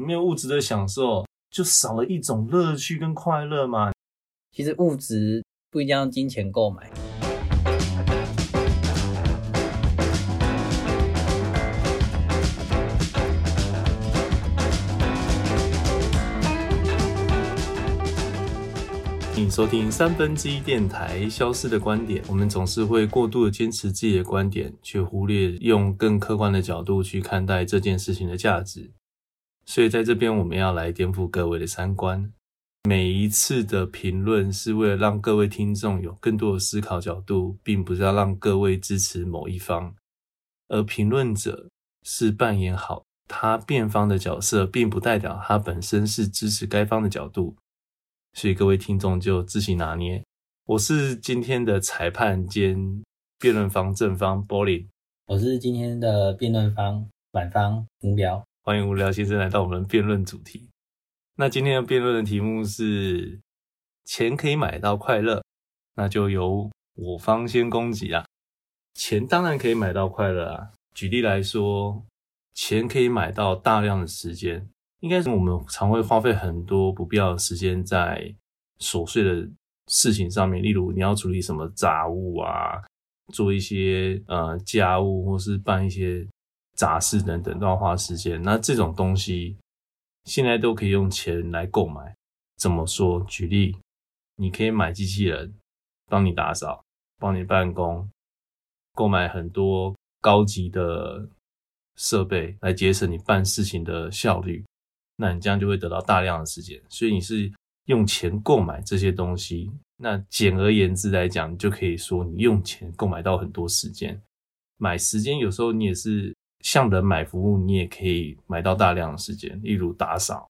没有物质的享受，就少了一种乐趣跟快乐嘛。其实物质不一定要金钱购买。欢迎收听三分之一电台《消失的观点》。我们总是会过度的坚持自己的观点，却忽略用更客观的角度去看待这件事情的价值。所以在这边，我们要来颠覆各位的三观。每一次的评论是为了让各位听众有更多的思考角度，并不是要让各位支持某一方。而评论者是扮演好他辩方的角色，并不代表他本身是支持该方的角度。所以各位听众就自行拿捏。我是今天的裁判兼辩论方正方 b o l i n 我是今天的辩论方反方无聊。欢迎无聊先生来到我们辩论主题。那今天的辩论的题目是：钱可以买到快乐，那就由我方先攻击啊。钱当然可以买到快乐啊。举例来说，钱可以买到大量的时间。应该是我们常会花费很多不必要的时间在琐碎的事情上面，例如你要处理什么杂物啊，做一些呃家务，或是办一些杂事等等，都要花时间。那这种东西现在都可以用钱来购买。怎么说？举例，你可以买机器人帮你打扫，帮你办公，购买很多高级的设备来节省你办事情的效率。那你这样就会得到大量的时间，所以你是用钱购买这些东西。那简而言之来讲，你就可以说你用钱购买到很多时间。买时间有时候你也是向人买服务，你也可以买到大量的时间，例如打扫，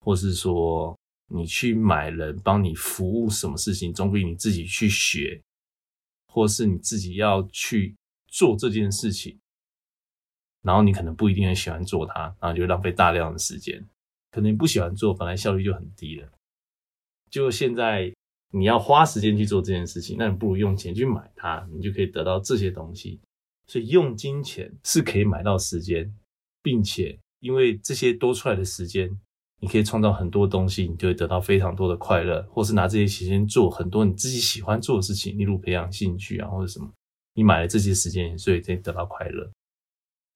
或是说你去买人帮你服务什么事情，总比你自己去学，或是你自己要去做这件事情。然后你可能不一定很喜欢做它，然后就浪费大量的时间。可能你不喜欢做，本来效率就很低了。就现在你要花时间去做这件事情，那你不如用钱去买它，你就可以得到这些东西。所以用金钱是可以买到时间，并且因为这些多出来的时间，你可以创造很多东西，你就会得到非常多的快乐，或是拿这些时间做很多你自己喜欢做的事情，例如培养兴趣啊，或者什么。你买了这些时间，所以可以得到快乐。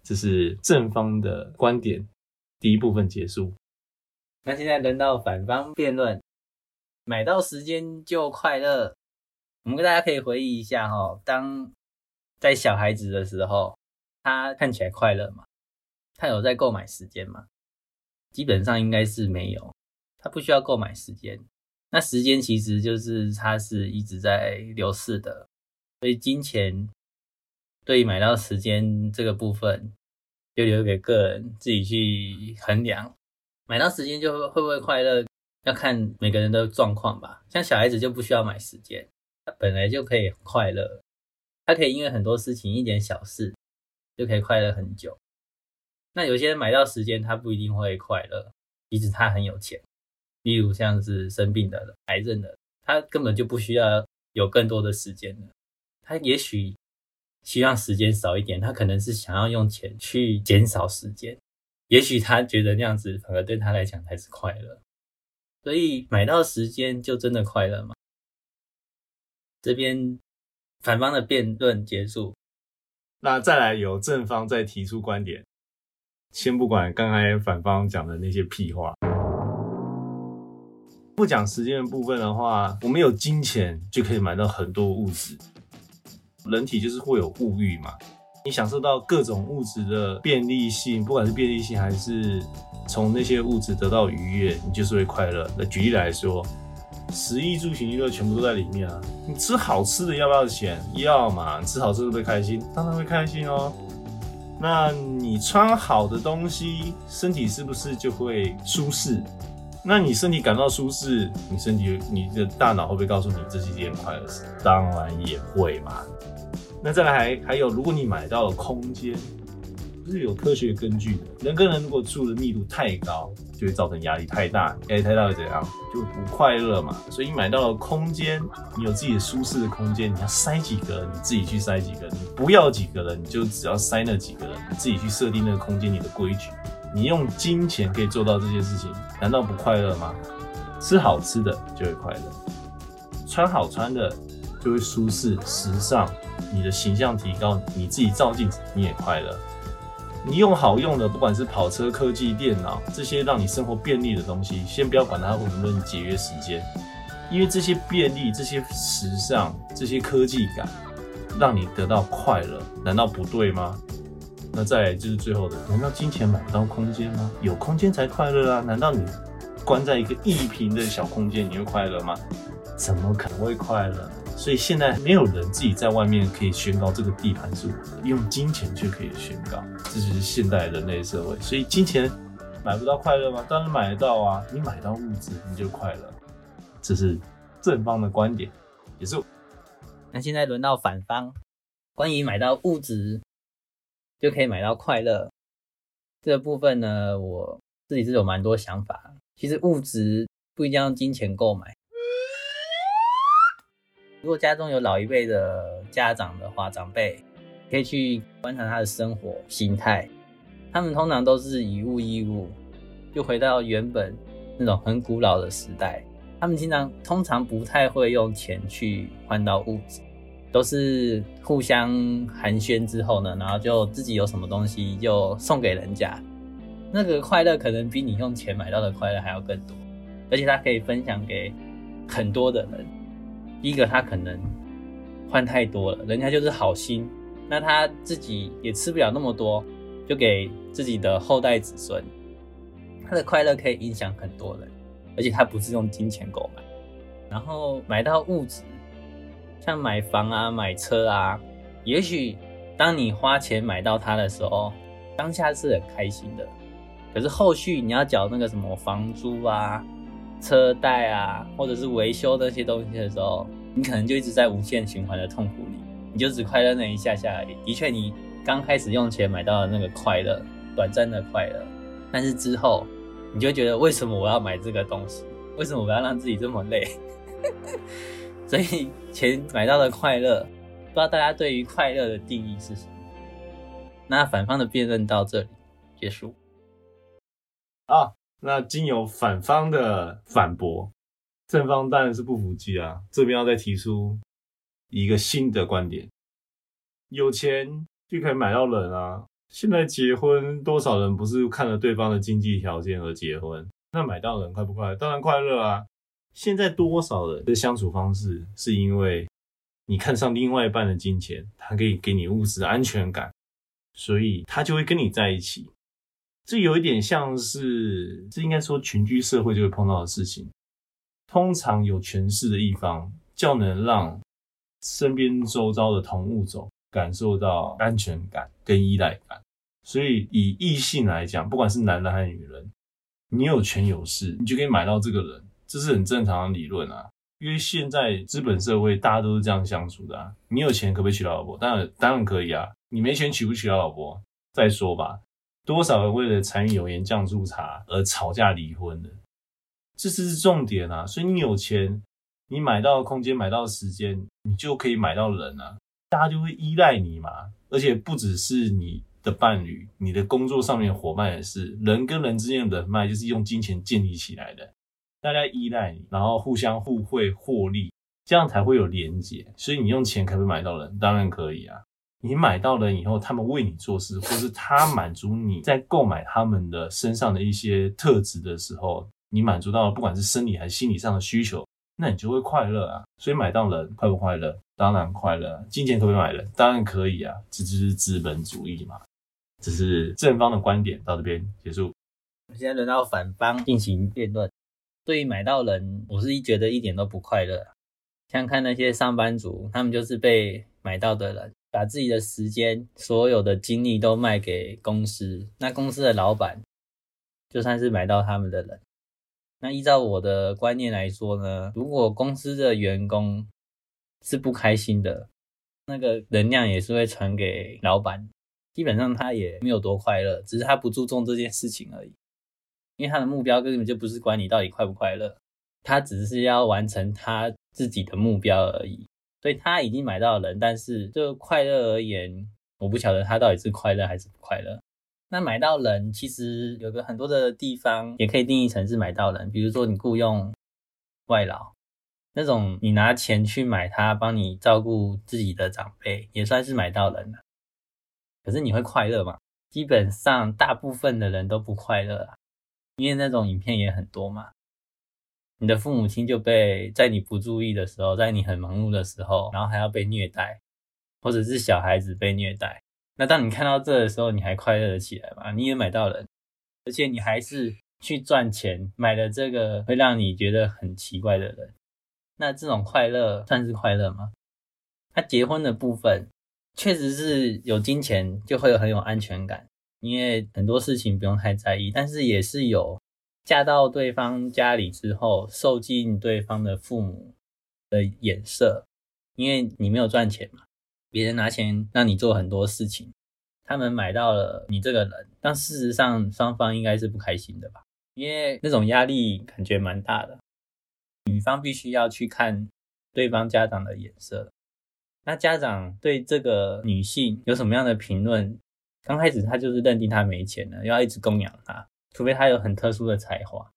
这是正方的观点，第一部分结束。那现在轮到反方辩论，买到时间就快乐。我们跟大家可以回忆一下哈，当在小孩子的时候，他看起来快乐吗？他有在购买时间吗？基本上应该是没有，他不需要购买时间。那时间其实就是他是一直在流逝的，所以金钱。对于买到时间这个部分，就留给个人自己去衡量。买到时间就会不会快乐，要看每个人的状况吧。像小孩子就不需要买时间，他本来就可以快乐，他可以因为很多事情一点小事就可以快乐很久。那有些人买到时间，他不一定会快乐，即使他很有钱。例如像是生病的、癌症的，他根本就不需要有更多的时间了，他也许。希望时间少一点，他可能是想要用钱去减少时间，也许他觉得那样子反而对他来讲才是快乐。所以买到时间就真的快乐吗？这边反方的辩论结束，那再来由正方再提出观点。先不管刚才反方讲的那些屁话，不讲时间的部分的话，我们有金钱就可以买到很多物质。人体就是会有物欲嘛，你享受到各种物质的便利性，不管是便利性还是从那些物质得到愉悦，你就是会快乐。那举例来说，食衣住行娱乐全部都在里面啊。你吃好吃的要不要钱？要嘛。你吃好吃会不会开心？当然会开心哦。那你穿好的东西，身体是不是就会舒适？那你身体感到舒适，你身体你的大脑会不会告诉你这是一件快乐事？当然也会嘛。那再来还还有，如果你买到了空间，是有科学根据的，人跟人如果住的密度太高，就会造成压力太大，压力太大会怎样？就不快乐嘛。所以买到了空间，你有自己的舒适的空间，你要塞几个，你自己去塞几个，你不要几个人，你就只要塞那几个人，你自己去设定那个空间里的规矩，你用金钱可以做到这些事情，难道不快乐吗？吃好吃的就会快乐，穿好穿的就会舒适时尚，你的形象提高，你自己照镜子你也快乐。你用好用的，不管是跑车、科技、电脑这些让你生活便利的东西，先不要管它会不会节约时间，因为这些便利、这些时尚、这些科技感，让你得到快乐，难道不对吗？那再来就是最后的，难道金钱买不到空间吗？有空间才快乐啊！难道你关在一个一平的小空间，你会快乐吗？怎么可能会快乐？所以现在没有人自己在外面可以宣告这个地盘是我的，用金钱就可以宣告，这就是现代人类社会。所以金钱买不到快乐吗？当然买得到啊！你买到物质，你就快乐。这是正方的观点，也是。那现在轮到反方，关于买到物质就可以买到快乐这个部分呢，我自己是有蛮多想法。其实物质不一定要用金钱购买。如果家中有老一辈的家长的话，长辈可以去观察他的生活心态。他们通常都是以物易物，就回到原本那种很古老的时代。他们经常通常不太会用钱去换到物质，都是互相寒暄之后呢，然后就自己有什么东西就送给人家。那个快乐可能比你用钱买到的快乐还要更多，而且他可以分享给很多的人。第一个，他可能换太多了，人家就是好心，那他自己也吃不了那么多，就给自己的后代子孙。他的快乐可以影响很多人，而且他不是用金钱购买，然后买到物质，像买房啊、买车啊，也许当你花钱买到它的时候，当下是很开心的，可是后续你要缴那个什么房租啊。车贷啊，或者是维修那些东西的时候，你可能就一直在无限循环的痛苦里，你就只快乐那一下下而已。的确，你刚开始用钱买到的那个快乐，短暂的快乐，但是之后你就觉得为什么我要买这个东西？为什么我要让自己这么累？所以钱买到的快乐，不知道大家对于快乐的定义是什么？那反方的辩论到这里结束。啊。那经由反方的反驳，正方当然是不服气啊。这边要再提出一个新的观点：有钱就可以买到人啊。现在结婚多少人不是看了对方的经济条件而结婚？那买到人快不快？当然快乐啊。现在多少人的相处方式是因为你看上另外一半的金钱，他可以给你物质安全感，所以他就会跟你在一起。这有一点像是，这应该说群居社会就会碰到的事情。通常有权势的一方，较能让身边周遭的同物种感受到安全感跟依赖感。所以以异性来讲，不管是男人还是女人，你有权有势，你就可以买到这个人，这是很正常的理论啊。因为现在资本社会大家都是这样相处的啊。你有钱可不可以娶到老婆？当然当然可以啊。你没钱娶不娶到老婆再说吧。多少人为了柴米油盐酱醋茶而吵架离婚的？这是重点啊！所以你有钱，你买到空间，买到时间，你就可以买到人啊！大家就会依赖你嘛。而且不只是你的伴侣，你的工作上面伙伴也是。人跟人之间的人脉就是用金钱建立起来的，大家依赖你，然后互相互惠获利，这样才会有连结。所以你用钱可不可以买到人？当然可以啊！你买到了以后，他们为你做事，或是他满足你在购买他们的身上的一些特质的时候，你满足到了不管是生理还是心理上的需求，那你就会快乐啊。所以买到人快不快乐？当然快乐。金钱可不可以买人？当然可以啊。这就是资本主义嘛。这是正方的观点，到这边结束。现在轮到反方进行辩论。对于买到人，我是一觉得一点都不快乐。像看那些上班族，他们就是被买到的人。把自己的时间、所有的精力都卖给公司，那公司的老板就算是买到他们的人。那依照我的观念来说呢，如果公司的员工是不开心的，那个能量也是会传给老板。基本上他也没有多快乐，只是他不注重这件事情而已。因为他的目标根本就不是管你到底快不快乐，他只是要完成他自己的目标而已。所以他已经买到人，但是就快乐而言，我不晓得他到底是快乐还是不快乐。那买到人其实有个很多的地方也可以定义成是买到人，比如说你雇佣外劳那种，你拿钱去买他帮你照顾自己的长辈，也算是买到人了。可是你会快乐吗？基本上大部分的人都不快乐啊，因为那种影片也很多嘛。你的父母亲就被在你不注意的时候，在你很忙碌的时候，然后还要被虐待，或者是小孩子被虐待。那当你看到这的时候，你还快乐的起来吗？你也买到了，而且你还是去赚钱买了这个会让你觉得很奇怪的人。那这种快乐算是快乐吗？他结婚的部分确实是有金钱就会很有安全感，因为很多事情不用太在意。但是也是有嫁到对方家里之后，受尽对方的父母的眼色，因为你没有赚钱嘛。别人拿钱让你做很多事情，他们买到了你这个人，但事实上双方应该是不开心的吧？因为那种压力感觉蛮大的，女方必须要去看对方家长的眼色。那家长对这个女性有什么样的评论？刚开始他就是认定她没钱了，要一直供养她，除非他有很特殊的才华，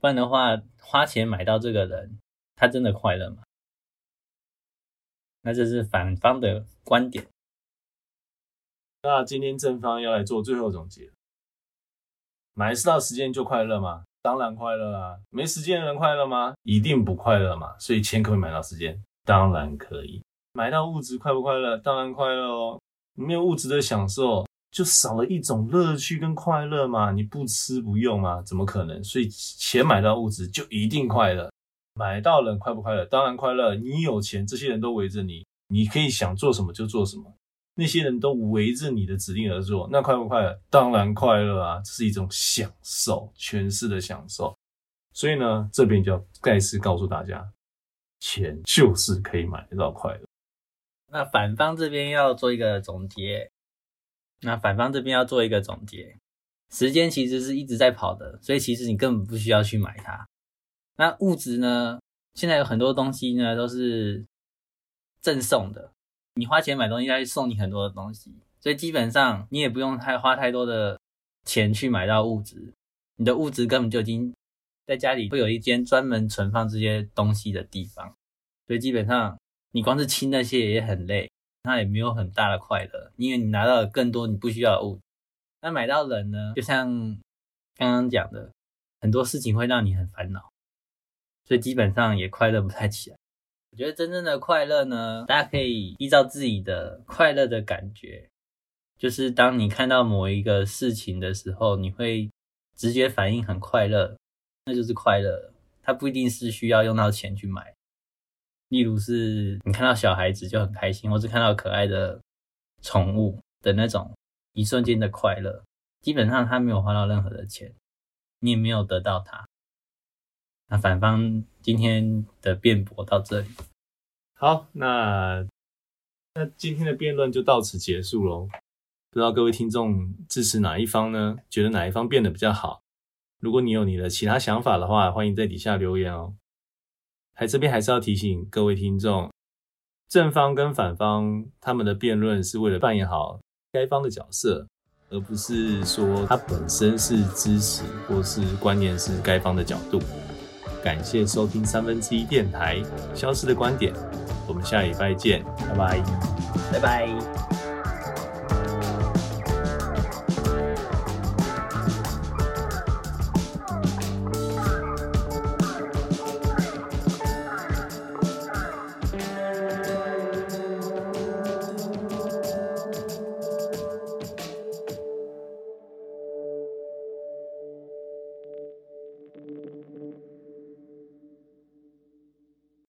不然的话花钱买到这个人，他真的快乐吗？那这是反方的观点。那今天正方要来做最后总结。买是到时间就快乐吗？当然快乐啊！没时间的人快乐吗？一定不快乐嘛。所以钱可以买到时间，当然可以。买到物质快不快乐？当然快乐哦。没有物质的享受，就少了一种乐趣跟快乐嘛。你不吃不用吗？怎么可能？所以钱买到物质就一定快乐。买到人快不快乐？当然快乐。你有钱，这些人都围着你，你可以想做什么就做什么。那些人都围着你的指令而做，那快不快乐？当然快乐啊！这是一种享受，全市的享受。所以呢，这边就要再次告诉大家，钱就是可以买得到快乐。那反方这边要做一个总结。那反方这边要做一个总结，时间其实是一直在跑的，所以其实你根本不需要去买它。那物质呢？现在有很多东西呢，都是赠送的。你花钱买东西，他会送你很多的东西，所以基本上你也不用太花太多的钱去买到物质。你的物质根本就已经在家里会有一间专门存放这些东西的地方，所以基本上你光是清那些也很累，那也没有很大的快乐，因为你拿到了更多你不需要的物。那买到人呢？就像刚刚讲的，很多事情会让你很烦恼。所以基本上也快乐不太起来。我觉得真正的快乐呢，大家可以依照自己的快乐的感觉，就是当你看到某一个事情的时候，你会直觉反应很快乐，那就是快乐。它不一定是需要用到钱去买。例如是你看到小孩子就很开心，或是看到可爱的宠物的那种一瞬间的快乐，基本上他没有花到任何的钱，你也没有得到他。那反方今天的辩驳到这里，好，那那今天的辩论就到此结束喽。不知道各位听众支持哪一方呢？觉得哪一方变得比较好？如果你有你的其他想法的话，欢迎在底下留言哦。还这边还是要提醒各位听众，正方跟反方他们的辩论是为了扮演好该方的角色，而不是说他本身是支持或是观念是该方的角度。感谢收听三分之一电台消失的观点，我们下礼拜见，拜拜，拜拜。